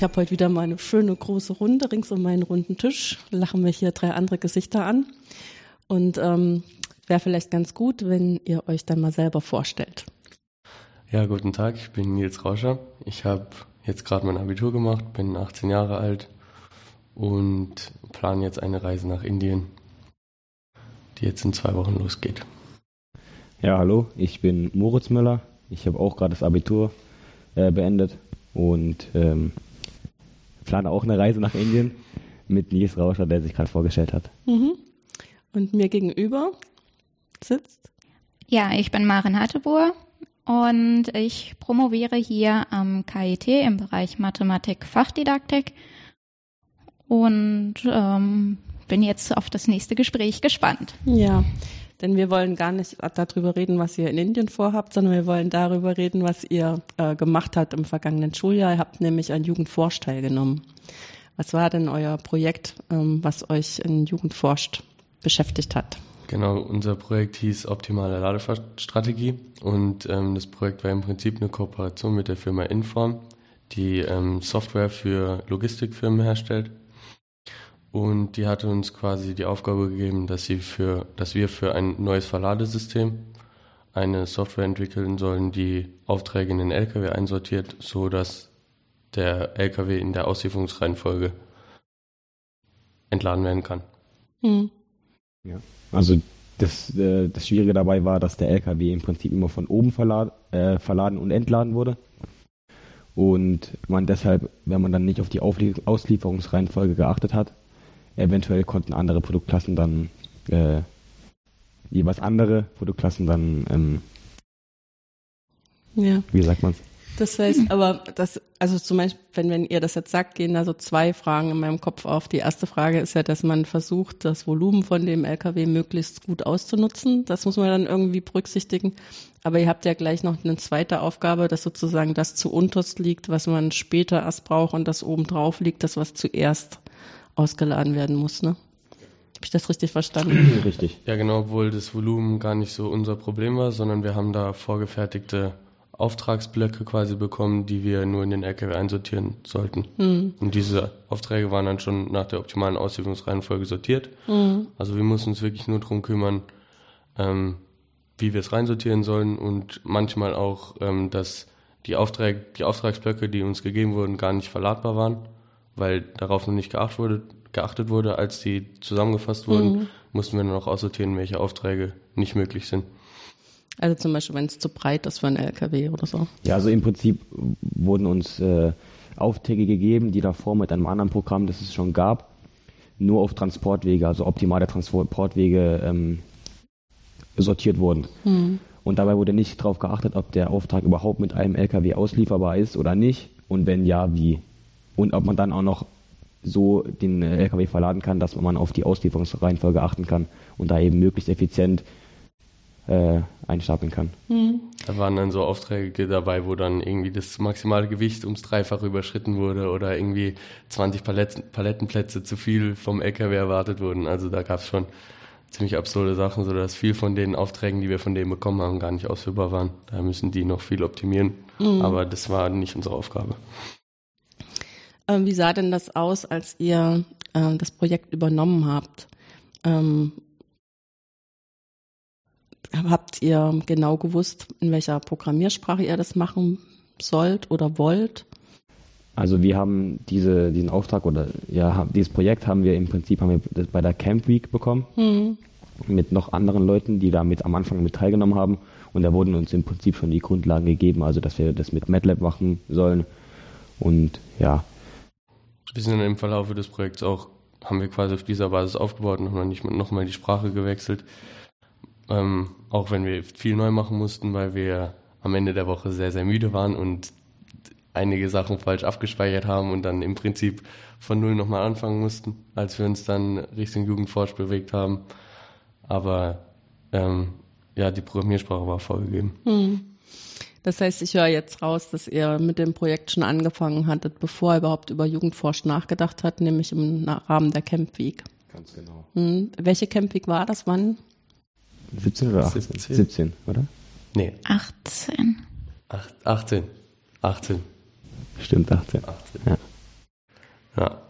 Ich habe heute wieder mal eine schöne große Runde rings um meinen runden Tisch. Lachen wir hier drei andere Gesichter an. Und ähm, wäre vielleicht ganz gut, wenn ihr euch dann mal selber vorstellt. Ja, guten Tag, ich bin Nils Rauscher. Ich habe jetzt gerade mein Abitur gemacht, bin 18 Jahre alt und plane jetzt eine Reise nach Indien, die jetzt in zwei Wochen losgeht. Ja, hallo, ich bin Moritz Müller. Ich habe auch gerade das Abitur äh, beendet und ähm, plane auch eine Reise nach Indien mit Nils Rauscher, der sich gerade vorgestellt hat. Mhm. Und mir gegenüber sitzt? Ja, ich bin Maren Hatteboer und ich promoviere hier am KIT im Bereich Mathematik Fachdidaktik und ähm, bin jetzt auf das nächste Gespräch gespannt. Ja, denn wir wollen gar nicht darüber reden, was ihr in Indien vorhabt, sondern wir wollen darüber reden, was ihr äh, gemacht habt im vergangenen Schuljahr. Ihr habt nämlich an Jugendforsch teilgenommen. Was war denn euer Projekt, ähm, was euch in Jugendforscht beschäftigt hat? Genau, unser Projekt hieß Optimale Ladestrategie und ähm, das Projekt war im Prinzip eine Kooperation mit der Firma Inform, die ähm, Software für Logistikfirmen herstellt und die hatte uns quasi die Aufgabe gegeben, dass sie für, dass wir für ein neues Verladesystem eine Software entwickeln sollen, die Aufträge in den LKW einsortiert, so dass der LKW in der Auslieferungsreihenfolge entladen werden kann. Hm. Ja, also das, äh, das Schwierige dabei war, dass der LKW im Prinzip immer von oben verlad, äh, verladen und entladen wurde. Und man deshalb, wenn man dann nicht auf die Auslieferungsreihenfolge geachtet hat, Eventuell konnten andere Produktklassen dann äh, jeweils andere Produktklassen dann ähm, ja. Wie sagt man's? Das heißt, aber das, also zum Beispiel, wenn, wenn ihr das jetzt sagt, gehen da so zwei Fragen in meinem Kopf auf. Die erste Frage ist ja, dass man versucht, das Volumen von dem LKW möglichst gut auszunutzen. Das muss man dann irgendwie berücksichtigen. Aber ihr habt ja gleich noch eine zweite Aufgabe, dass sozusagen das zu unterst liegt, was man später erst braucht und das oben drauf liegt, das was zuerst ausgeladen werden muss, ne? Habe ich das richtig verstanden? Richtig. Ja, genau, obwohl das Volumen gar nicht so unser Problem war, sondern wir haben da vorgefertigte Auftragsblöcke quasi bekommen, die wir nur in den LKW einsortieren sollten. Mhm. Und diese Aufträge waren dann schon nach der optimalen Auslieferungsreihenfolge sortiert. Mhm. Also wir mussten uns wirklich nur darum kümmern, ähm, wie wir es reinsortieren sollen und manchmal auch, ähm, dass die, Aufträge, die Auftragsblöcke, die uns gegeben wurden, gar nicht verladbar waren weil darauf noch nicht geachtet wurde, geachtet wurde als die zusammengefasst wurden, mhm. mussten wir nur noch aussortieren, welche Aufträge nicht möglich sind. Also zum Beispiel, wenn es zu breit ist für einen LKW oder so. Ja, also im Prinzip wurden uns äh, Aufträge gegeben, die davor mit einem anderen Programm, das es schon gab, nur auf Transportwege, also optimale Transportwege ähm, sortiert wurden. Mhm. Und dabei wurde nicht darauf geachtet, ob der Auftrag überhaupt mit einem LKW auslieferbar ist oder nicht und wenn ja, wie und ob man dann auch noch so den äh, LKW verladen kann, dass man auf die Auslieferungsreihenfolge achten kann und da eben möglichst effizient äh, einstapeln kann. Mhm. Da waren dann so Aufträge dabei, wo dann irgendwie das maximale Gewicht ums Dreifache überschritten wurde oder irgendwie 20 Paletten, Palettenplätze zu viel vom LKW erwartet wurden. Also da gab es schon ziemlich absurde Sachen, sodass viel von den Aufträgen, die wir von denen bekommen haben, gar nicht ausführbar waren. Da müssen die noch viel optimieren. Mhm. Aber das war nicht unsere Aufgabe. Ähm, wie sah denn das aus, als ihr äh, das Projekt übernommen habt? Ähm, habt ihr genau gewusst, in welcher Programmiersprache ihr das machen sollt oder wollt? Also wir haben diese, diesen Auftrag oder ja, dieses Projekt haben wir im Prinzip haben wir bei der Camp Week bekommen. Mhm. Mit noch anderen Leuten, die damit am Anfang mit teilgenommen haben. Und da wurden uns im Prinzip schon die Grundlagen gegeben, also dass wir das mit MATLAB machen sollen. Und ja, wir sind im Verlauf des Projekts auch, haben wir quasi auf dieser Basis aufgebaut und haben nicht nochmal die Sprache gewechselt. Ähm, auch wenn wir viel neu machen mussten, weil wir am Ende der Woche sehr, sehr müde waren und einige Sachen falsch abgespeichert haben und dann im Prinzip von Null nochmal anfangen mussten, als wir uns dann Richtung Jugendforsch bewegt haben. Aber ähm, ja, die Programmiersprache war vorgegeben. Hm. Das heißt, ich höre jetzt raus, dass ihr mit dem Projekt schon angefangen hattet, bevor ihr überhaupt über Jugendforsch nachgedacht hat, nämlich im Rahmen der Camp Week. Ganz genau. Hm. Welche Camp Week war das? Wann? 17 oder 18? 17, 17 oder? Nee. 18. Ach, 18. 18. Stimmt, 18. 18. Ja. ja.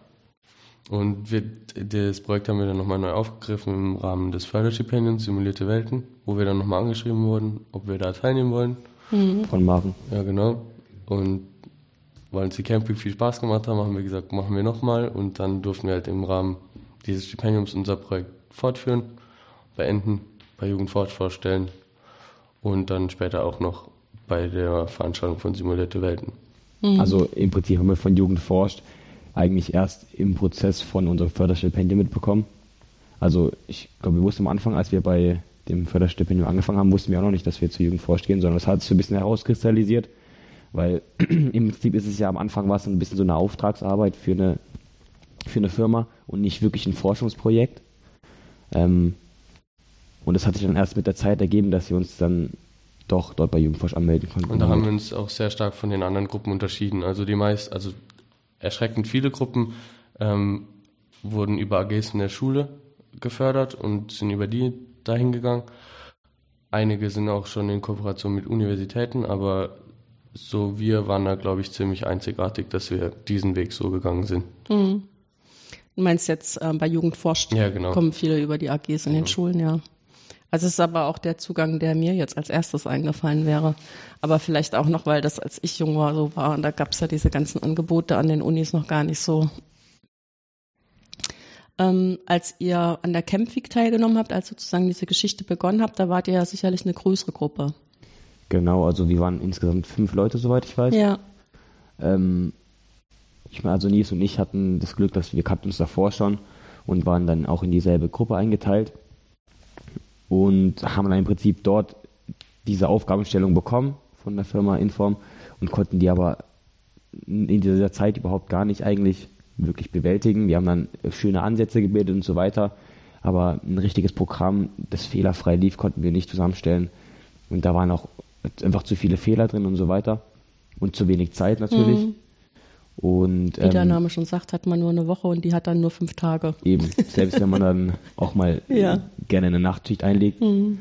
Und wir, das Projekt haben wir dann nochmal neu aufgegriffen im Rahmen des Förderstipendiums Simulierte Welten, wo wir dann nochmal angeschrieben wurden, ob wir da teilnehmen wollen. Mhm. Von Marvin. Ja, genau. Und weil uns die Camping viel Spaß gemacht haben, haben wir gesagt, machen wir nochmal. Und dann durften wir halt im Rahmen dieses Stipendiums unser Projekt fortführen, beenden, bei Jugendforsch vorstellen und dann später auch noch bei der Veranstaltung von Simulierte Welten. Mhm. Also im Prinzip haben wir von Jugend forscht eigentlich erst im Prozess von unserem Förderstipendium mitbekommen. Also ich glaube, wir wussten am Anfang, als wir bei dem Förderstipendium angefangen haben, wussten wir auch noch nicht, dass wir zu Jugend gehen, sondern das hat sich ein bisschen herauskristallisiert, weil im Prinzip ist es ja am Anfang war es ein bisschen so eine Auftragsarbeit für eine, für eine Firma und nicht wirklich ein Forschungsprojekt. Ähm, und das hat sich dann erst mit der Zeit ergeben, dass wir uns dann doch dort bei Jugendforsch anmelden konnten. Und da haben wir uns auch sehr stark von den anderen Gruppen unterschieden. Also die meist, also erschreckend viele Gruppen ähm, wurden über AGs in der Schule gefördert und sind über die dahin gegangen. Einige sind auch schon in Kooperation mit Universitäten, aber so wir waren da, glaube ich, ziemlich einzigartig, dass wir diesen Weg so gegangen sind. Mhm. Du meinst jetzt äh, bei Jugendforscht ja, genau. kommen viele über die AGs in genau. den Schulen, ja. Also es ist aber auch der Zugang, der mir jetzt als erstes eingefallen wäre. Aber vielleicht auch noch, weil das als ich jung war so war und da gab es ja diese ganzen Angebote an den Unis noch gar nicht so. Ähm, als ihr an der Camp Week teilgenommen habt, als sozusagen diese Geschichte begonnen habt, da wart ihr ja sicherlich eine größere Gruppe. Genau, also wir waren insgesamt fünf Leute, soweit ich weiß. Ja. Ähm, ich meine, also Nils und ich hatten das Glück, dass wir kannten uns davor schon und waren dann auch in dieselbe Gruppe eingeteilt und haben dann im Prinzip dort diese Aufgabenstellung bekommen von der Firma Inform und konnten die aber in dieser Zeit überhaupt gar nicht eigentlich wirklich bewältigen. Wir haben dann schöne Ansätze gebildet und so weiter, aber ein richtiges Programm, das fehlerfrei lief, konnten wir nicht zusammenstellen. Und da waren auch einfach zu viele Fehler drin und so weiter und zu wenig Zeit natürlich. Mhm. Und, Wie der ähm, Name schon sagt, hat man nur eine Woche und die hat dann nur fünf Tage. Eben, selbst wenn man dann auch mal ja. gerne eine Nachtschicht einlegt, mhm.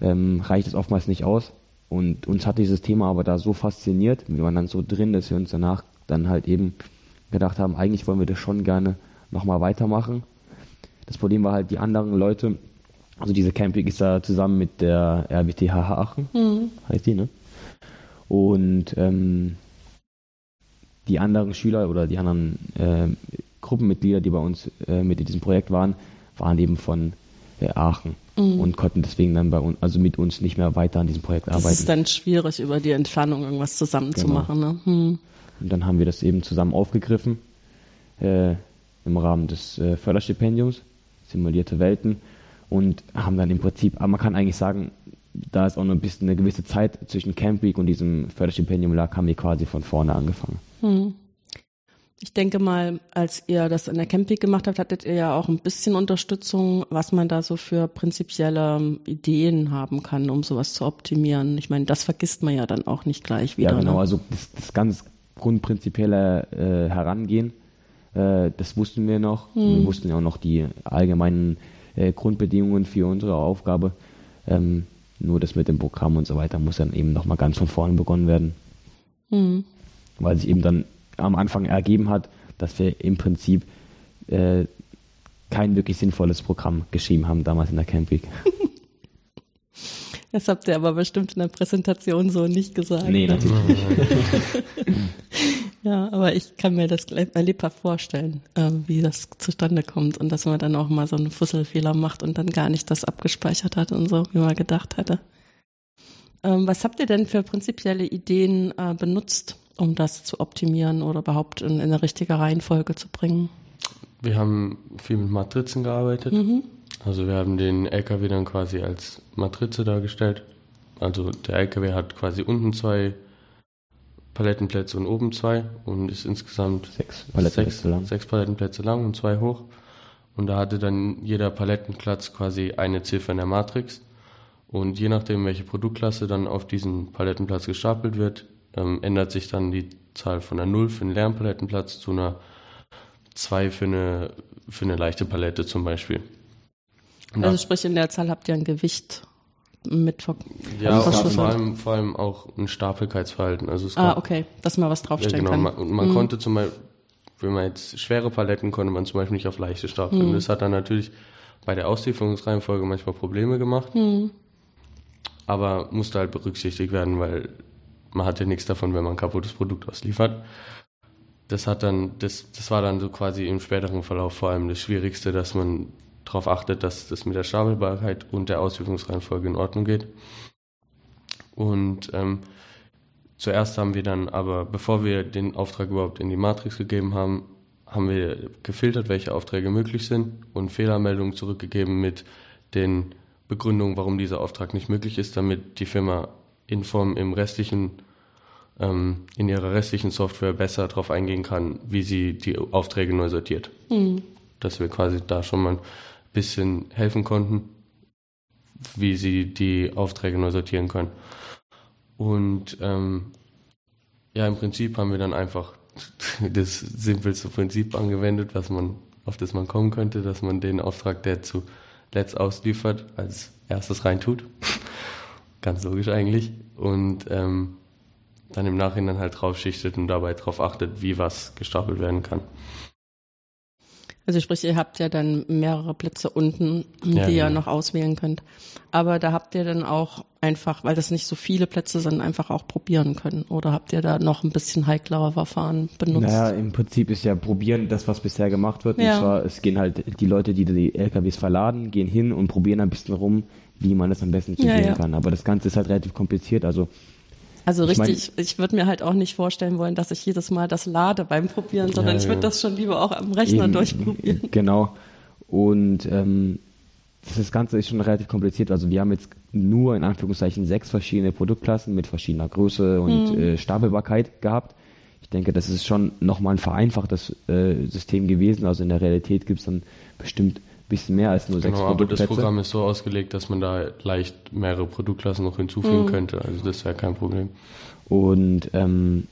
ähm, reicht es oftmals nicht aus. Und uns hat dieses Thema aber da so fasziniert, wir waren dann so drin, dass wir uns danach dann halt eben gedacht haben, eigentlich wollen wir das schon gerne nochmal weitermachen. Das Problem war halt, die anderen Leute, also diese Camping ist da zusammen mit der RWTH Aachen, mhm. heißt die, ne? Und ähm, die anderen Schüler oder die anderen äh, Gruppenmitglieder, die bei uns äh, mit in diesem Projekt waren, waren eben von äh, Aachen mhm. und konnten deswegen dann bei uns, also mit uns nicht mehr weiter an diesem Projekt das arbeiten. Es ist dann schwierig, über die Entfernung irgendwas zusammen genau. Ne? Hm. Und dann haben wir das eben zusammen aufgegriffen äh, im Rahmen des äh, Förderstipendiums, simulierte Welten und haben dann im Prinzip, aber man kann eigentlich sagen, da ist auch noch ein bisschen eine gewisse Zeit zwischen Camp Week und diesem Förderstipendium lag, haben wir quasi von vorne angefangen. Hm. Ich denke mal, als ihr das in der Camp Week gemacht habt, hattet ihr ja auch ein bisschen Unterstützung, was man da so für prinzipielle Ideen haben kann, um sowas zu optimieren. Ich meine, das vergisst man ja dann auch nicht gleich wieder. Ja, genau. Ne? Also das, das ganz grundprinzipielle äh, Herangehen, äh, das wussten wir noch. Hm. Wir wussten ja auch noch die allgemeinen äh, Grundbedingungen für unsere Aufgabe. Ähm, nur das mit dem Programm und so weiter muss dann eben nochmal ganz von vorne begonnen werden. Mhm. Weil sich eben dann am Anfang ergeben hat, dass wir im Prinzip äh, kein wirklich sinnvolles Programm geschrieben haben damals in der Camp Week. Das habt ihr aber bestimmt in der Präsentation so nicht gesagt. Nee, ne? natürlich nicht. ja, aber ich kann mir das lebhaft vorstellen, äh, wie das zustande kommt und dass man dann auch mal so einen Fusselfehler macht und dann gar nicht das abgespeichert hat und so, wie man gedacht hatte. Ähm, was habt ihr denn für prinzipielle Ideen äh, benutzt, um das zu optimieren oder überhaupt in, in eine richtige Reihenfolge zu bringen? Wir haben viel mit Matrizen gearbeitet. Mhm. Also wir haben den LKW dann quasi als Matrize dargestellt. Also der LKW hat quasi unten zwei Palettenplätze und oben zwei und ist insgesamt Sechs Palettenplätze sechs, lang. sechs Palettenplätze lang und zwei hoch. Und da hatte dann jeder Palettenplatz quasi eine Ziffer in der Matrix. Und je nachdem, welche Produktklasse dann auf diesen Palettenplatz gestapelt wird, ähm, ändert sich dann die Zahl von einer 0 für einen leeren Palettenplatz zu einer 2 für eine, für eine leichte Palette zum Beispiel. Und Also sprich, in der Zahl habt ihr ein Gewicht mit ver ja, vor allem, vor allem auch ein Stapelkeitsverhalten. Also es Ah, okay, dass man was Ja, draufstellen genau. kann. Man, und man konnte zum Beispiel, wenn man jetzt schwere Paletten konnte man zum Beispiel nicht auf leichte stapeln. Das hat dann natürlich bei der Auslieferungsreihenfolge manchmal Probleme gemacht. Aber musste halt berücksichtigt werden, weil man hat ja nichts davon, wenn man ein kaputtes Produkt ausliefert. Das hat dann, das, das war dann so quasi im späteren Verlauf vor allem das Schwierigste, dass man darauf achtet, dass das mit der Stapelbarkeit und der Auslieferungsreihenfolge in Ordnung geht. Und ähm, Zuerst haben wir dann aber, bevor wir den Auftrag überhaupt in die Matrix gegeben haben, haben wir gefiltert, welche Aufträge möglich sind und Fehlermeldungen zurückgegeben mit den Begründungen, warum dieser Auftrag nicht möglich ist, damit die Firma in Form im restlichen, ähm, in ihrer restlichen Software besser darauf eingehen kann, wie sie die Aufträge neu sortiert. Dass wir quasi da schon mal bisschen helfen konnten, wie sie die Aufträge neu sortieren können. Und ähm, ja, im Prinzip haben wir dann einfach das simpelste Prinzip angewendet, was man, auf das man kommen könnte, dass man den Auftrag, der zuletzt ausliefert, als erstes reintut. Ganz logisch eigentlich. Und ähm, dann im Nachhinein halt draufschichtet und dabei darauf achtet, wie was gestapelt werden kann. Also sprich, ihr habt ja dann mehrere Plätze unten, Ja, die ihr genau. noch auswählen könnt. Aber da habt ihr dann auch einfach, weil das nicht so viele Plätze sind, einfach auch probieren können. Oder habt ihr da noch ein bisschen heiklere Verfahren benutzt? Naja, im Prinzip ist ja probieren das, was bisher gemacht wird. Ja. Und zwar, es gehen halt die Leute, die die LKWs verladen, gehen hin und probieren ein bisschen rum, wie man das am besten Ja, sehen ja. kann. Aber das Ganze ist halt relativ kompliziert. Also Also Ich mein- richtig, ich würde mir halt auch nicht vorstellen wollen, dass ich jedes Mal das lade beim Probieren, sondern Ja, ich würde das schon lieber auch am Rechner Eben, durchprobieren. Genau. Und ähm, das Ganze ist schon relativ kompliziert. Also wir haben jetzt nur in Anführungszeichen sechs verschiedene Produktklassen mit verschiedener Größe und Mhm. äh, Stapelbarkeit gehabt. Ich denke, das ist schon nochmal ein vereinfachtes äh, System gewesen. Also in der Realität gibt es dann bestimmt bisschen mehr als nur sechs Genau, aber das. Programm ist so ausgelegt, dass man da leicht mehrere Produktklassen noch hinzufügen könnte. Also das wäre kein Problem. Und ähm,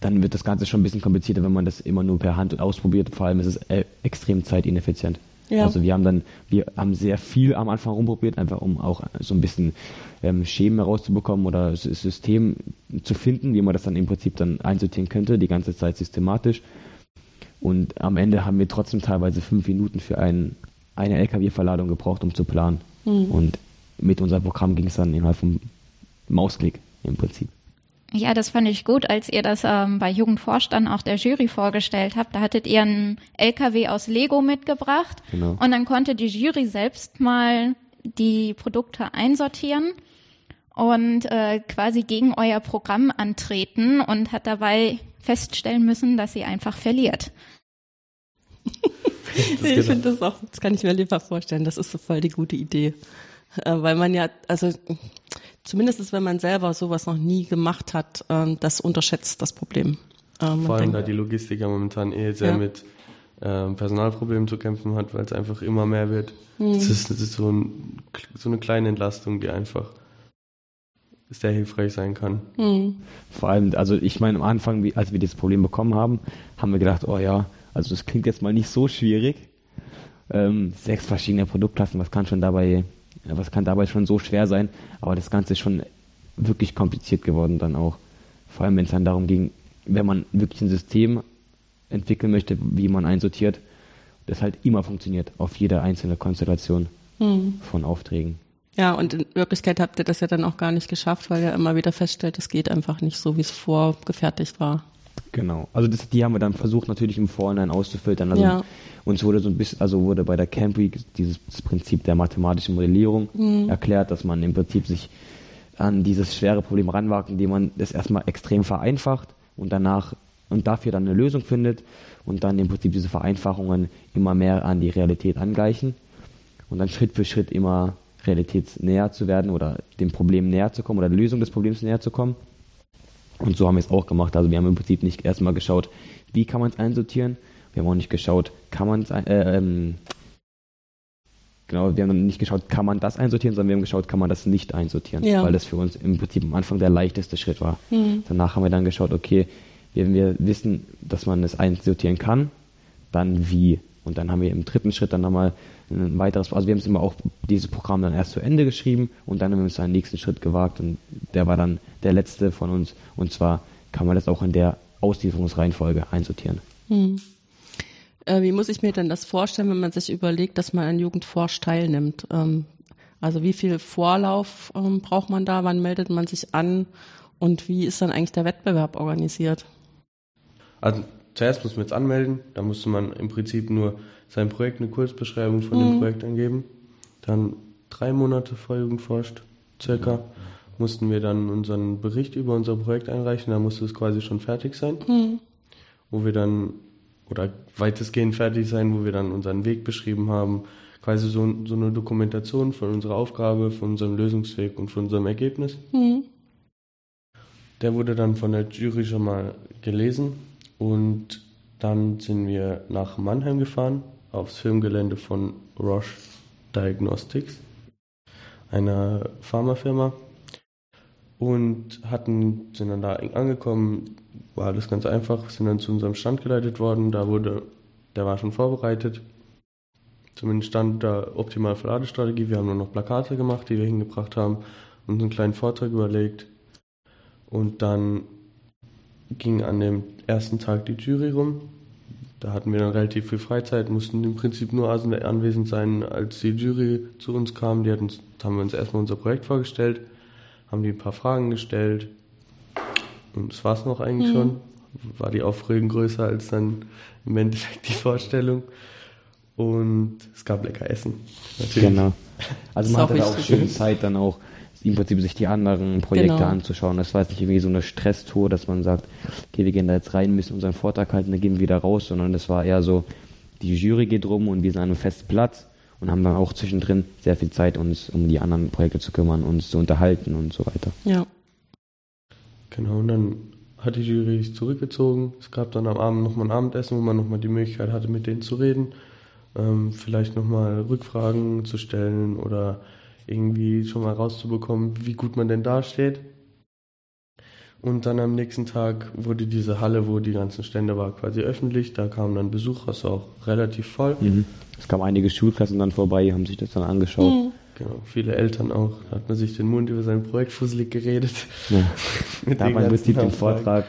dann wird das Ganze schon ein bisschen komplizierter, wenn man das immer nur per Hand ausprobiert. Vor allem ist es äh, extrem zeitineffizient. Ja. Also wir haben dann, wir haben sehr viel am Anfang rumprobiert, einfach um auch so ein bisschen ähm, Schemen herauszubekommen oder System zu finden, wie man das dann im Prinzip dann einsortieren könnte, die ganze Zeit systematisch. Und am Ende haben wir trotzdem teilweise fünf Minuten für ein, eine LKW-Verladung gebraucht, um zu planen. Und mit unserem Programm ging es dann innerhalb vom Mausklick im Prinzip. Ja, das fand ich gut, als ihr das ähm, bei Jugendvorstand auch der Jury vorgestellt habt. Da hattet ihr einen LKW aus Lego mitgebracht Genau. und dann konnte die Jury selbst mal die Produkte einsortieren und äh, quasi gegen euer Programm antreten und hat dabei feststellen müssen, dass sie einfach verliert. Nee, ich finde das auch, das kann ich mir lieber vorstellen. Das ist so voll die gute Idee. Äh, weil man ja, also zumindest wenn man selber sowas noch nie gemacht hat, ähm, das unterschätzt das Problem. Ähm, Vor allem da denkt- die Logistik ja momentan eh sehr Ja. mit ähm, Personalproblemen zu kämpfen hat, weil es einfach immer mehr wird. Hm. Das, ist, das ist so, ein, so eine kleine Entlastung, die einfach sehr hilfreich sein kann. Hm. Vor allem, also ich meine, am Anfang, wie- als wir das Problem bekommen haben, haben wir gedacht, oh ja, also das klingt jetzt mal nicht so schwierig. Ähm, sechs verschiedene Produktklassen, was kann schon dabei, ja, was kann dabei schon so schwer sein? Aber das Ganze ist schon wirklich kompliziert geworden dann auch. Vor allem, wenn es dann darum ging, wenn man wirklich ein System entwickeln möchte, wie man einsortiert, das halt immer funktioniert auf jede einzelne Konstellation von Aufträgen. Ja, und in Wirklichkeit habt ihr das ja dann auch gar nicht geschafft, weil ihr immer wieder feststellt, es geht einfach nicht so, wie es vorgefertigt war. Genau. Also das, die haben wir dann versucht natürlich im Vorhinein auszufiltern. Also Ja. uns wurde so ein bisschen, also wurde bei der Camp Week dieses Prinzip der mathematischen Modellierung Mhm. erklärt, dass man im Prinzip sich an dieses schwere Problem ranwagt, indem man das erstmal extrem vereinfacht und danach und dafür dann eine Lösung findet und dann im Prinzip diese Vereinfachungen immer mehr an die Realität angleichen und dann Schritt für Schritt immer realitätsnäher zu werden oder dem Problem näher zu kommen oder der Lösung des Problems näher zu kommen. Und so haben wir es auch gemacht. Also wir haben im Prinzip nicht erstmal geschaut, wie kann man es einsortieren. Wir haben auch nicht geschaut, kann man es äh, ähm, genau, wir haben nicht geschaut, kann man das einsortieren, sondern wir haben geschaut, kann man das nicht einsortieren, Ja. weil das für uns im Prinzip am Anfang der leichteste Schritt war. Mhm. Danach haben wir dann geschaut, okay, wenn wir wissen, dass man es einsortieren kann, dann wie. Und dann haben wir im dritten Schritt dann nochmal ein weiteres, also wir haben es immer auch dieses Programm dann erst zu Ende geschrieben und dann haben wir uns einen nächsten Schritt gewagt und der war dann der letzte von uns und zwar kann man das auch in der Auslieferungsreihenfolge einsortieren. Hm. Äh, wie muss ich mir denn das vorstellen, wenn man sich überlegt, dass man an Jugendforsch teilnimmt? Ähm, also wie viel Vorlauf ähm, braucht man da? Wann meldet man sich an? Und wie ist dann eigentlich der Wettbewerb organisiert? Also zuerst muss man jetzt anmelden, da musste man im Prinzip nur sein Projekt, eine Kurzbeschreibung von Mhm. dem Projekt angeben. Dann drei Monate vor Jugendforscht, circa, mussten wir dann unseren Bericht über unser Projekt einreichen, da musste es quasi schon fertig sein, Hm. wo wir dann, oder weitestgehend fertig sein, wo wir dann unseren Weg beschrieben haben, quasi so, so eine Dokumentation von unserer Aufgabe, von unserem Lösungsweg und von unserem Ergebnis. Hm. Der wurde dann von der Jury schon mal gelesen und dann sind wir nach Mannheim gefahren, aufs Filmgelände von Roche Diagnostics, einer Pharmafirma. Und hatten, sind dann da angekommen, war alles ganz einfach, sind dann zu unserem Stand geleitet worden, da wurde, der war schon vorbereitet, zumindest stand da optimal für Ladestrategie, wir haben nur noch Plakate gemacht, die wir hingebracht haben und einen kleinen Vortrag überlegt. Und dann ging an dem ersten Tag die Jury rum. Da hatten wir dann relativ viel Freizeit, mussten im Prinzip nur anwesend sein, als die Jury zu uns kam. Die hat uns, haben wir uns erstmal unser Projekt vorgestellt, haben die ein paar Fragen gestellt. Und das war es noch eigentlich Mhm. schon. War die Aufregung größer als dann im Endeffekt die Vorstellung. Und es gab lecker Essen. Natürlich. Genau. Also man auch hatte da auch schön Zeit, dann auch im Prinzip sich die anderen Projekte Genau. anzuschauen. Das war jetzt nicht irgendwie so eine Stresstour, dass man sagt, okay, wir gehen da jetzt rein, müssen unseren Vortrag halten, dann gehen wir wieder raus, sondern das war eher so, die Jury geht rum und wir sind an einem festen Platz und haben dann auch zwischendrin sehr viel Zeit, uns um die anderen Projekte zu kümmern, uns zu unterhalten und so weiter. Ja. Genau, und dann hat die Jury sich zurückgezogen. Es gab dann am Abend nochmal ein Abendessen, wo man nochmal die Möglichkeit hatte, mit denen zu reden, ähm, vielleicht nochmal Rückfragen zu stellen oder irgendwie schon mal rauszubekommen, wie gut man denn dasteht. Und dann am nächsten Tag wurde diese Halle, wo die ganzen Stände war, quasi öffentlich. Da kamen dann Besucher, es war auch relativ voll. Es kamen einige Schulklassen dann vorbei, haben sich das dann angeschaut. Hm. Genau, viele Eltern auch. Da hat man sich den Mund über sein Projekt fusselig geredet. Ja. Mit Da den war im Prinzip den. Vortrag,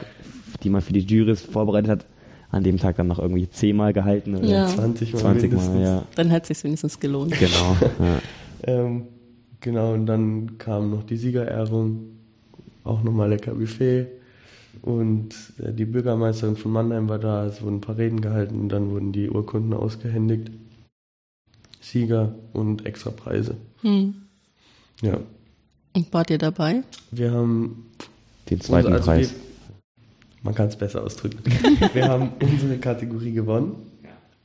die man für die Juries vorbereitet hat, an dem Tag dann noch irgendwie zehnmal gehalten oder Ja. 20 Mal 20 Mal, ja. Dann hat es sich wenigstens gelohnt. Genau. Ja. Ähm, genau, und dann kam noch die Siegerehrung, auch nochmal lecker Buffet. Und äh, die Bürgermeisterin von Mannheim war da, es wurden ein paar Reden gehalten und dann wurden die Urkunden ausgehändigt. Sieger und extra Preise. Hm. Ja, Und wart ihr dabei? wir haben Den zweiten unser- also Preis. Wir, man kann es besser ausdrücken. wir haben unsere Kategorie gewonnen,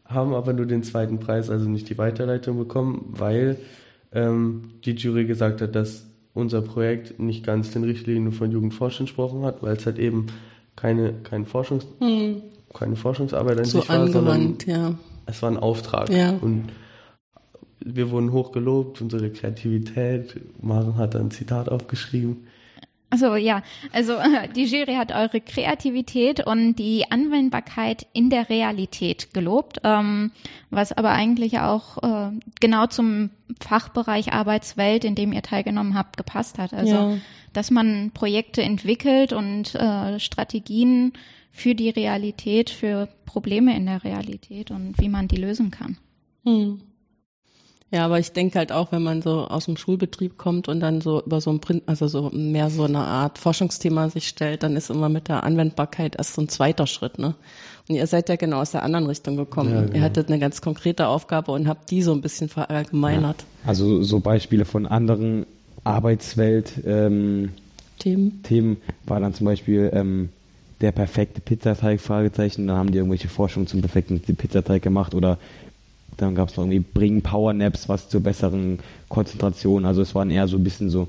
haben aber nur den zweiten Preis, also nicht die Weiterleitung bekommen, weil ähm, die Jury gesagt hat, dass unser Projekt nicht ganz den Richtlinien von Jugendforsch entsprochen hat, weil es halt eben keine, kein Forschungs, Hm. keine Forschungsarbeit an So sich war, sondern ja. es war ein Auftrag. Ja. Und wir wurden hochgelobt, unsere Kreativität. Maren hat ein Zitat aufgeschrieben. Also ja, also die Jury hat eure Kreativität und die Anwendbarkeit in der Realität gelobt, ähm, was aber eigentlich auch äh, genau zum Fachbereich Arbeitswelt, in dem ihr teilgenommen habt, gepasst hat. Also Ja. dass man Projekte entwickelt und äh, Strategien für die Realität, für Probleme in der Realität und wie man die lösen kann. Hm. Ja, aber ich denke halt auch, wenn man so aus dem Schulbetrieb kommt und dann so über so ein Print, also so mehr so eine Art Forschungsthema sich stellt, dann ist immer mit der Anwendbarkeit erst so ein zweiter Schritt, ne? Und ihr seid ja genau aus der anderen Richtung gekommen. Ja, Ihr genau. hattet eine ganz konkrete Aufgabe und habt die so ein bisschen verallgemeinert. Also so Beispiele von anderen Arbeitswelt ähm, Themen. Themen war dann zum Beispiel ähm, der perfekte Pizzateig, Fragezeichen. Dann haben die irgendwelche Forschungen zum perfekten Pizzateig gemacht oder dann gab es noch irgendwie Bringen Powernaps, was zur besseren Konzentration. Also es waren eher so ein bisschen so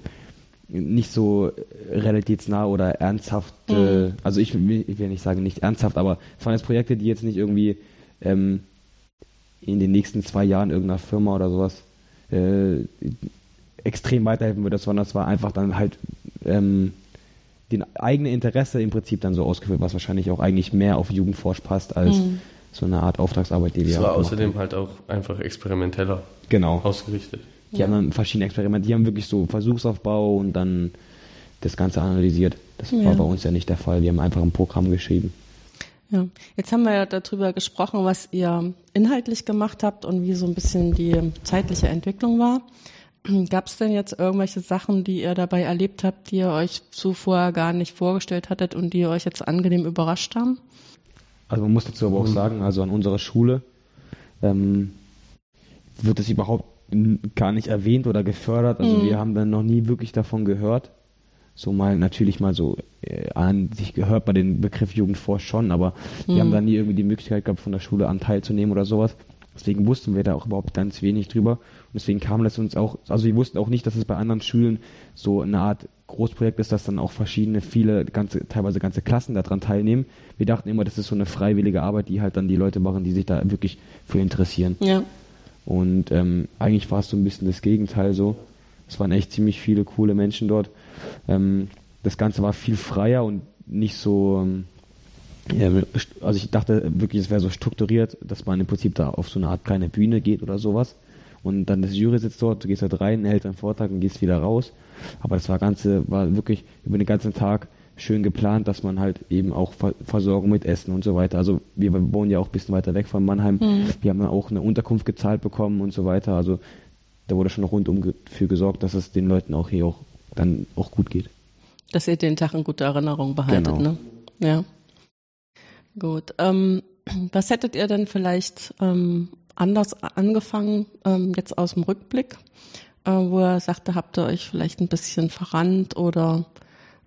nicht so realitätsnah oder ernsthaft, mhm. also ich, ich, will nicht sagen nicht ernsthaft, aber es waren jetzt Projekte, die jetzt nicht irgendwie ähm, in den nächsten zwei Jahren irgendeiner Firma oder sowas äh, extrem weiterhelfen würde, sondern es war einfach dann halt ähm, den eigenen Interesse im Prinzip dann so ausgeführt, was wahrscheinlich auch eigentlich mehr auf Jugendforsch passt als mhm. So eine Art Auftragsarbeit, die wir haben. Es war außerdem halt auch einfach experimenteller genau. ausgerichtet. Die ja. haben dann verschiedene Experimente, die haben wirklich so Versuchsaufbau und dann das Ganze analysiert. Das ja. war bei uns ja nicht der Fall. Wir haben einfach ein Programm geschrieben. Ja, jetzt haben wir ja darüber gesprochen, was ihr inhaltlich gemacht habt und wie so ein bisschen die zeitliche Entwicklung war. Gab es denn jetzt irgendwelche Sachen, die ihr dabei erlebt habt, die ihr euch zuvor gar nicht vorgestellt hattet und die euch jetzt angenehm überrascht haben? Also man muss dazu aber auch mhm. sagen, also an unserer Schule ähm, wird es überhaupt gar nicht erwähnt oder gefördert. Also mhm. wir haben dann noch nie wirklich davon gehört. So mal natürlich mal so äh, an sich gehört bei dem Begriff Jugendforsch schon, aber mhm. wir haben dann nie irgendwie die Möglichkeit gehabt, von der Schule an teilzunehmen oder sowas. Deswegen wussten wir da auch überhaupt ganz wenig drüber. Und deswegen kam das uns auch, also wir wussten auch nicht, dass es bei anderen Schulen so eine Art Großprojekt ist, dass dann auch verschiedene, viele, ganze, teilweise ganze Klassen daran teilnehmen. Wir dachten immer, das ist so eine freiwillige Arbeit, die halt dann die Leute machen, die sich da wirklich für interessieren. Ja. Und ähm, eigentlich war es so ein bisschen das Gegenteil so. Es waren echt ziemlich viele coole Menschen dort. Ähm, das Ganze war viel freier und nicht so, ähm, also ich dachte wirklich, es wäre so strukturiert, dass man im Prinzip da auf so eine Art kleine Bühne geht oder sowas. Und dann das Jury sitzt dort, du gehst halt rein, hältst einen Vortrag und gehst wieder raus. Aber das war ganze, war wirklich über den ganzen Tag schön geplant, dass man halt eben auch Versorgung mit Essen und so weiter. Also wir wohnen ja auch ein bisschen weiter weg von Mannheim. Mhm. Wir haben dann auch eine Unterkunft gezahlt bekommen und so weiter. Also da wurde schon rundum für gesorgt, dass es den Leuten auch hier auch dann auch gut geht. Dass ihr den Tag in guter Erinnerung behaltet, genau. ne? Ja. Gut. Ähm, was hättet ihr denn vielleicht ähm, anders angefangen, ähm, jetzt aus dem Rückblick, äh, wo er sagte, habt ihr euch vielleicht ein bisschen verrannt oder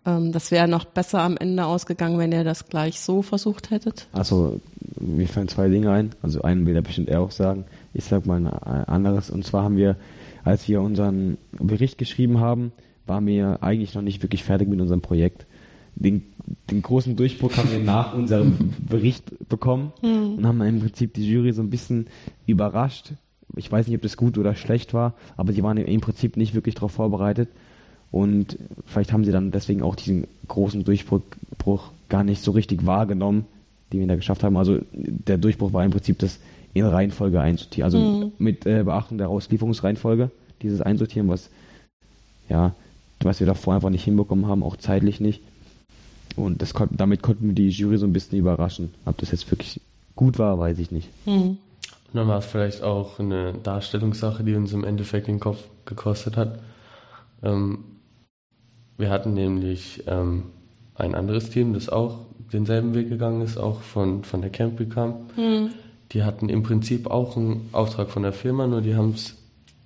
ähm, das wäre noch besser am Ende ausgegangen, wenn ihr das gleich so versucht hättet? Also, mir fallen zwei Dinge ein. Also, einen will er bestimmt er auch sagen. Ich sag mal ein anderes. Und zwar haben wir, als wir unseren Bericht geschrieben haben, waren wir eigentlich noch nicht wirklich fertig mit unserem Projekt den, den großen Durchbruch haben wir nach unserem Bericht bekommen mhm. und haben im Prinzip die Jury so ein bisschen überrascht. Ich weiß nicht, ob das gut oder schlecht war, aber sie waren im Prinzip nicht wirklich darauf vorbereitet. Und vielleicht haben sie dann deswegen auch diesen großen Durchbruch gar nicht so richtig wahrgenommen, den wir da geschafft haben. Also der Durchbruch war im Prinzip das in Reihenfolge einsortieren. Also mhm. mit äh, Beachtung der Auslieferungsreihenfolge, dieses Einsortieren, was ja, was wir davor einfach nicht hinbekommen haben, auch zeitlich nicht. Und das, damit konnten wir die Jury so ein bisschen überraschen. Ob das jetzt wirklich gut war, weiß ich nicht. Mhm. Und dann war es vielleicht auch eine Darstellungssache, die uns im Endeffekt den Kopf gekostet hat. Ähm, wir hatten nämlich ähm, ein anderes Team, das auch denselben Weg gegangen ist, auch von, von der Camping kam. Mhm. Die hatten im Prinzip auch einen Auftrag von der Firma, nur die haben es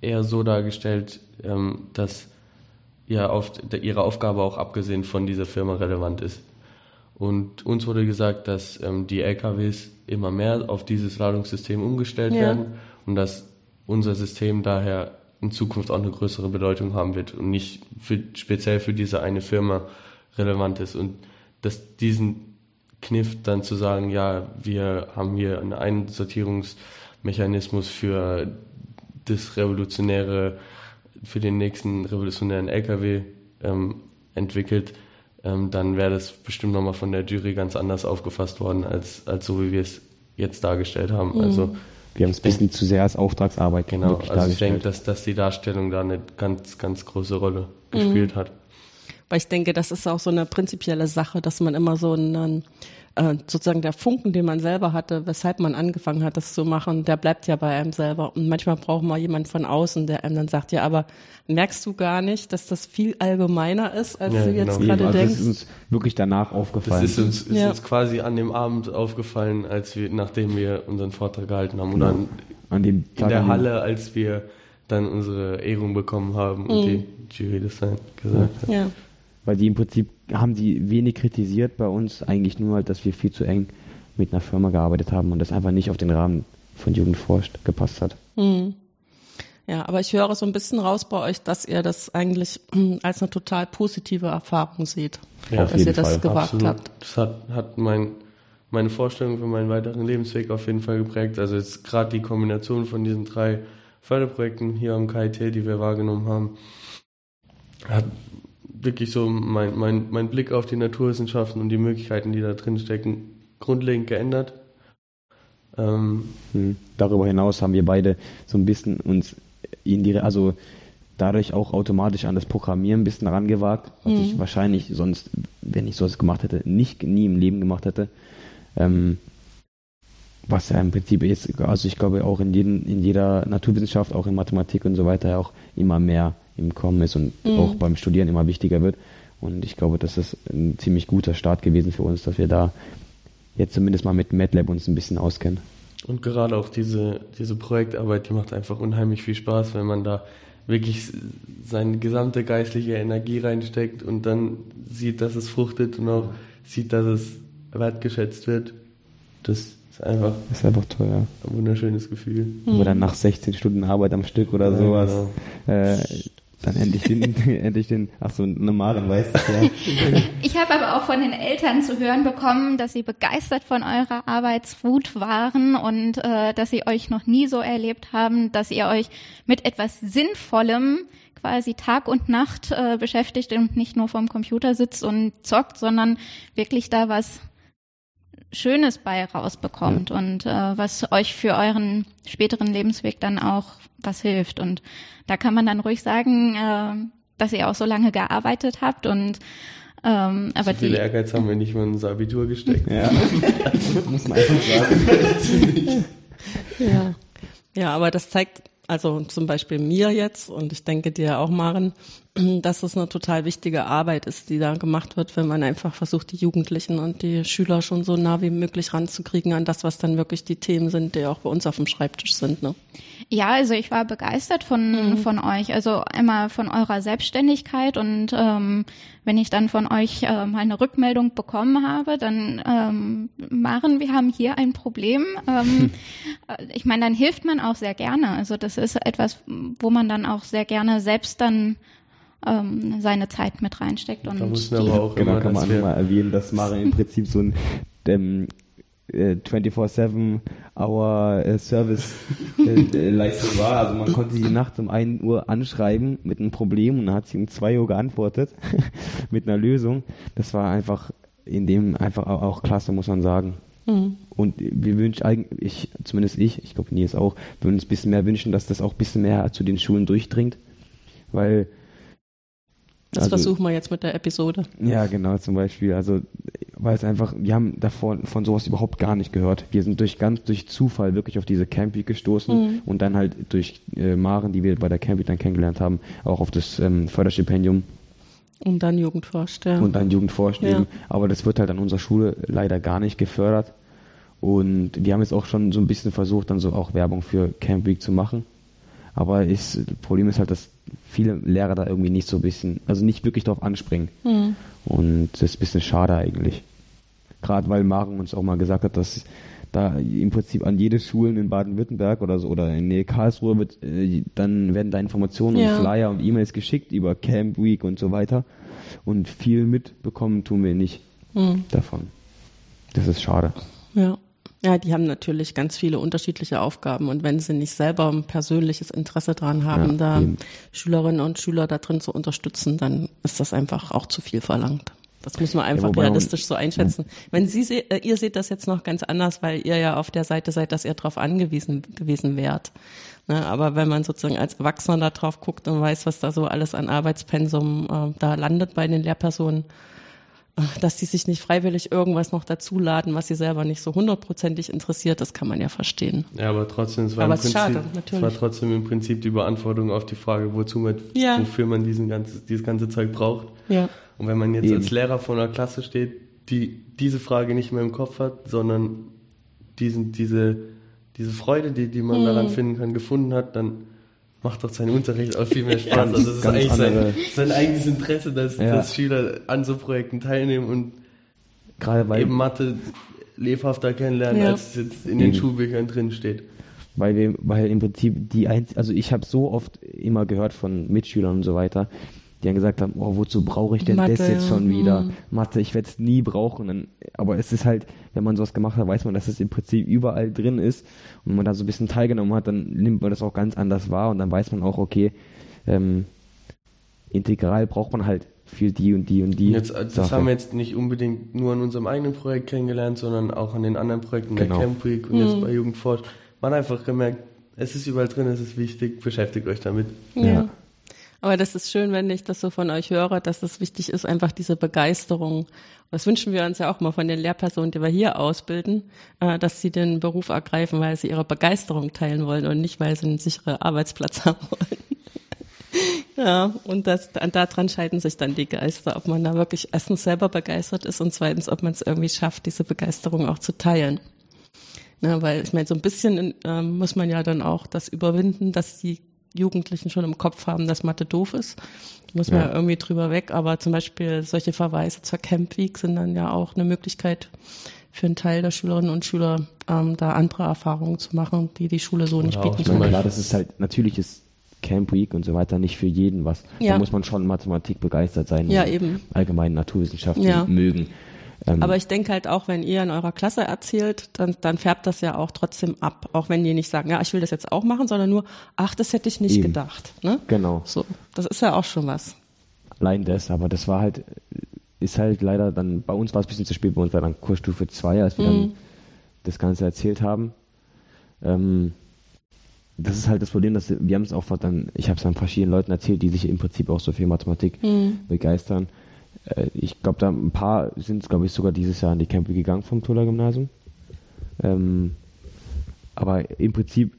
eher so dargestellt, ähm, dass ja auf, ihre Aufgabe auch abgesehen von dieser Firma relevant ist. Und uns wurde gesagt, dass ähm, die LKWs immer mehr auf dieses Ladungssystem umgestellt ja. werden und dass unser System daher in Zukunft auch eine größere Bedeutung haben wird und nicht für, speziell für diese eine Firma relevant ist. Und dass diesen Kniff dann zu sagen, ja, wir haben hier einen Einsortierungsmechanismus für das revolutionäre für den nächsten revolutionären LKW ähm, entwickelt, ähm, dann wäre das bestimmt nochmal von der Jury ganz anders aufgefasst worden, als, als so wie wir es jetzt dargestellt haben. Mhm. Also wir haben es ein bisschen zu sehr als Auftragsarbeit genau, also dargestellt. ich denke, dass, dass die Darstellung da eine ganz, ganz große Rolle mhm. gespielt hat. Weil ich denke, das ist auch so eine prinzipielle Sache, dass man immer so einen äh, sozusagen der Funken, den man selber hatte, weshalb man angefangen hat, das zu machen, der bleibt ja bei einem selber. Und manchmal braucht man jemand von außen, der einem dann sagt, ja, aber merkst du gar nicht, dass das viel allgemeiner ist, als ja, du jetzt genau. gerade also denkst? Das ist uns wirklich danach aufgefallen. Das ist uns, ist ja. uns quasi an dem Abend aufgefallen, als wir, nachdem wir unseren Vortrag gehalten haben. Und genau. dann an dem Tag in der Halle, als wir dann unsere Ehrung bekommen haben und mhm. die Jury das dann gesagt hat. Ja weil die im Prinzip haben die wenig kritisiert bei uns, eigentlich nur halt, dass wir viel zu eng mit einer Firma gearbeitet haben und das einfach nicht auf den Rahmen von Jugend forscht gepasst hat. Mhm. Ja, aber ich höre so ein bisschen raus bei euch, dass ihr das eigentlich hm, als eine total positive Erfahrung seht, Ja, dass ihr das Fall. gewagt Absolut. habt. Das hat, hat mein, meine Vorstellung für meinen weiteren Lebensweg auf jeden Fall geprägt. Also jetzt gerade die Kombination von diesen drei Förderprojekten hier am KIT, die wir wahrgenommen haben, hat wirklich so mein, mein, mein Blick auf die Naturwissenschaften und die Möglichkeiten, die da drin stecken, grundlegend geändert. Ähm, Hm. Darüber hinaus haben wir beide so ein bisschen uns in die, also dadurch auch automatisch an das Programmieren ein bisschen rangewagt, was ich wahrscheinlich sonst, wenn ich sowas gemacht hätte, nicht nie im Leben gemacht hätte. Ähm, was ja im Prinzip ist, also ich glaube auch in, jedem, in jeder Naturwissenschaft, auch in Mathematik und so weiter, auch immer mehr im Kommen ist und auch beim Studieren immer wichtiger wird. Und ich glaube, das ist ein ziemlich guter Start gewesen für uns, dass wir da jetzt zumindest mal mit MATLAB uns ein bisschen auskennen. Und gerade auch diese, diese Projektarbeit, die macht einfach unheimlich viel Spaß, wenn man da wirklich seine gesamte geistliche Energie reinsteckt und dann sieht, dass es fruchtet und auch sieht, dass es wertgeschätzt wird. Das ist einfach Das ist einfach toll, ja. ein wunderschönes Gefühl. Wo dann nach 16 Stunden Arbeit am Stück oder Ja, sowas genau. äh, dann endlich den, endlich den, ach so, eine Maren weiß das ja. Ich habe aber auch von den Eltern zu hören bekommen, dass sie begeistert von eurer Arbeitswut waren und äh, dass sie euch noch nie so erlebt haben, dass ihr euch mit etwas Sinnvollem quasi Tag und Nacht äh, beschäftigt und nicht nur vorm Computer sitzt und zockt, sondern wirklich da was Schönes bei rausbekommt und äh, was euch für euren späteren Lebensweg dann auch was hilft. Und da kann man dann ruhig sagen, äh, dass ihr auch so lange gearbeitet habt und ähm, aber so viel die, Ehrgeiz haben wir nicht mal in unser Abitur gesteckt. ja. Muss man einfach sagen. Ja. ja, aber das zeigt also zum Beispiel mir jetzt und ich denke dir auch, Maren, dass es eine total wichtige Arbeit ist, die da gemacht wird, wenn man einfach versucht, die Jugendlichen und die Schüler schon so nah wie möglich ranzukriegen an das, was dann wirklich die Themen sind, die auch bei uns auf dem Schreibtisch sind. Ne? Ja, also ich war begeistert von, von euch. Also einmal von eurer Selbstständigkeit und ähm, wenn ich dann von euch ähm, eine Rückmeldung bekommen habe, dann ähm, Maren, wir haben hier ein Problem. Ähm, äh, ich meine, dann hilft man auch sehr gerne. Also das ist etwas, wo man dann auch sehr gerne selbst dann ähm, seine Zeit mit reinsteckt. Und Da wir die- aber auch Genau, immer, kann man wir, mal erwähnen, dass Maren im Prinzip so ein ähm, äh, 24-7 Hour äh, Service äh, äh, Leistung war. Also man konnte sie nachts um 1 Uhr anschreiben mit einem Problem und dann hat sie um 2 Uhr geantwortet mit einer Lösung. Das war einfach in dem einfach auch, auch klasse, muss man sagen. Und wir wünschen eigentlich, ich, zumindest ich, ich glaube Nils auch, würden uns ein bisschen mehr wünschen, dass das auch ein bisschen mehr zu den Schulen durchdringt. Weil Das Also- versuchen wir jetzt mit der Episode. ja, genau, zum Beispiel. Also, weil es einfach, wir haben davor von sowas überhaupt gar nicht gehört. Wir sind durch ganz durch Zufall wirklich auf diese Camp Week gestoßen und dann halt durch äh, Maren, die wir bei der Camp Week dann kennengelernt haben, auch auf das ähm, Förderstipendium Und dann Jugendforscht, ja. und dann Jugendvorstehen. Ja. Aber das wird halt an unserer Schule leider gar nicht gefördert. Und wir haben jetzt auch schon so ein bisschen versucht, dann so auch Werbung für Camp Week zu machen. Aber ist, das Problem ist halt, dass viele Lehrer da irgendwie nicht so ein bisschen, also nicht wirklich drauf anspringen. Und das ist ein bisschen schade eigentlich. Gerade weil Maren uns auch mal gesagt hat, dass da im Prinzip an jede Schulen in Baden-Württemberg oder so oder in Nähe Karlsruhe wird, äh, dann werden da Informationen Ja. und Flyer und E-Mails geschickt über Camp Week und so weiter. Und viel mitbekommen tun wir nicht davon. Das ist schade. Ja. Ja, die haben natürlich ganz viele unterschiedliche Aufgaben und wenn sie nicht selber ein persönliches Interesse dran haben, Ja, da eben. Schülerinnen und Schüler da drin zu unterstützen, dann ist das einfach auch zu viel verlangt. Das muss man einfach man- realistisch so einschätzen. Wenn Sie se äh, ihr seht das jetzt noch ganz anders, weil ihr ja auf der Seite seid, dass ihr darauf angewiesen gewesen wärt. Ne, aber wenn man sozusagen als Erwachsener da drauf guckt und weiß, was da so alles an Arbeitspensum äh, da landet bei den Lehrpersonen, dass die sich nicht freiwillig irgendwas noch dazuladen, was sie selber nicht so hundertprozentig interessiert, das kann man ja verstehen. ja, aber trotzdem, es war, Aber im Prinzip, schade, es natürlich. war trotzdem im Prinzip die Beantwortung auf die Frage, wozu man, Ja. wofür man diesen ganze, dieses ganze Zeug braucht. Ja. Und wenn man jetzt Eben. als Lehrer vor einer Klasse steht, die diese Frage nicht mehr im Kopf hat, sondern diesen, diese, diese Freude, die, die man Hm. daran finden kann, gefunden hat, dann macht doch sein Unterricht auch viel mehr Spaß. Ganz- also es ist eigentlich sein, sein eigenes Interesse, dass, Ja. dass Schüler an so Projekten teilnehmen und Gerade weil eben Mathe lebhafter kennenlernen, Ja. als es jetzt in den Eben. Schulbüchern drin steht. weil wir, weil im Prinzip die ein, also ich habe so oft immer gehört von Mitschülern und so weiter, die dann gesagt haben, oh, wozu brauche ich denn Mathe, das jetzt schon wieder? hm. Mathe, ich werde es nie brauchen. Aber es ist halt, wenn man sowas gemacht hat, weiß man, dass es im Prinzip überall drin ist. Und wenn man da so ein bisschen teilgenommen hat, dann nimmt man das auch ganz anders wahr und dann weiß man auch, okay, ähm, Integral braucht man halt für die und die und die. Jetzt, äh, das Sache. haben wir jetzt nicht unbedingt nur an unserem eigenen Projekt kennengelernt, sondern auch an den anderen Projekten Genau. der Camp Week und jetzt bei Jugendforsch. Man hat einfach gemerkt, es ist überall drin, es ist wichtig, beschäftigt euch damit. Ja. Aber das ist schön, wenn ich das so von euch höre, dass es wichtig ist, einfach diese Begeisterung. Das wünschen wir uns ja auch mal von den Lehrpersonen, die wir hier ausbilden, äh, dass sie den Beruf ergreifen, weil sie ihre Begeisterung teilen wollen und nicht, weil sie einen sicheren Arbeitsplatz haben wollen. Ja, und das, daran scheiden sich dann die Geister, ob man da wirklich erstens selber begeistert ist und zweitens, ob man es irgendwie schafft, diese Begeisterung auch zu teilen. Na, weil ich meine, so ein bisschen ähm, muss man ja dann auch das überwinden, dass die Jugendlichen schon im Kopf haben, dass Mathe doof ist. Da muss man ja. Ja. irgendwie drüber weg. Aber zum Beispiel solche Verweise zur Camp Week sind dann ja auch eine Möglichkeit für einen Teil der Schülerinnen und Schüler, ähm, da andere Erfahrungen zu machen, die die Schule so nicht auch bieten zum kann. Klar, das ist halt, natürlich ist Camp Week und so weiter nicht für jeden was. Ja. Da muss man schon Mathematik begeistert sein Ja, eben. allgemein Naturwissenschaften Ja. mögen. Ähm, Aber ich denke halt auch, wenn ihr in eurer Klasse erzählt, dann, dann färbt das ja auch trotzdem ab. Auch wenn die nicht sagen, ja, ich will das jetzt auch machen, sondern nur, ach, das hätte ich nicht Eben. gedacht. Ne? genau, So, das ist ja auch schon was. allein das, aber das war halt, ist halt leider dann, bei uns war es ein bisschen zu spät, bei uns war dann Kursstufe 2, als wir Mhm. dann das Ganze erzählt haben. Ähm, das ist halt das Problem, dass wir haben es auch dann, ich habe es dann verschiedenen Leuten erzählt, die sich im Prinzip auch so für Mathematik Mhm. begeistern. Äh, ich glaube, da ein paar sind, glaube ich, sogar dieses Jahr an die Campe gegangen vom Tuller Gymnasium. Ähm, aber im Prinzip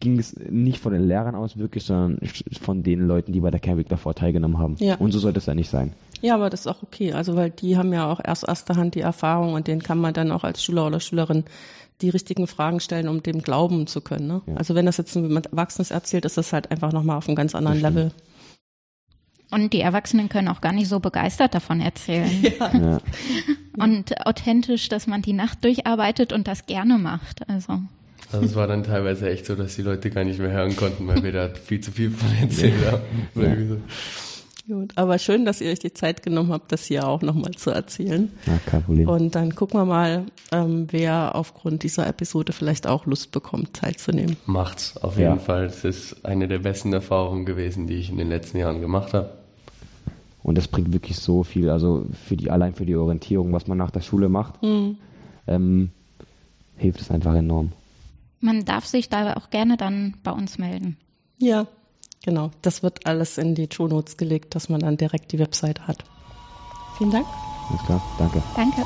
ging es nicht von den Lehrern aus wirklich, sondern von den Leuten, die bei der Camp davor teilgenommen haben. Ja. Und so sollte es ja nicht sein. Ja, aber das ist auch okay. Also, weil die haben ja auch erst erster Hand die Erfahrung und denen kann man dann auch als Schüler oder Schülerin die richtigen Fragen stellen, um dem glauben zu können. Ne? Ja. Also, wenn das jetzt jemand Erwachsenes erzählt, ist das halt einfach nochmal auf einem ganz anderen. Level. Und die Erwachsenen können auch gar nicht so begeistert davon erzählen. Ja. Und authentisch, dass man die Nacht durcharbeitet und das gerne macht. Also. Also es war dann teilweise echt so, dass die Leute gar nicht mehr hören konnten, weil wir da viel zu viel von erzählt haben. So. Gut, aber schön, dass ihr euch die Zeit genommen habt, das hier auch nochmal zu erzählen. ja, kein Problem. Und dann gucken wir mal, ähm, wer aufgrund dieser Episode vielleicht auch Lust bekommt, teilzunehmen. Macht's auf Ja. jeden Fall. Es ist eine der besten Erfahrungen gewesen, die ich in den letzten Jahren gemacht habe. Und das bringt wirklich so viel, also für die, allein für die Orientierung, was man nach der Schule macht, ähm, hilft es einfach enorm. Man darf sich da auch gerne dann bei uns melden. Ja, genau. Das wird alles in die Show Notes gelegt, dass man dann direkt die Website hat. Vielen Dank. Alles klar, danke. Danke.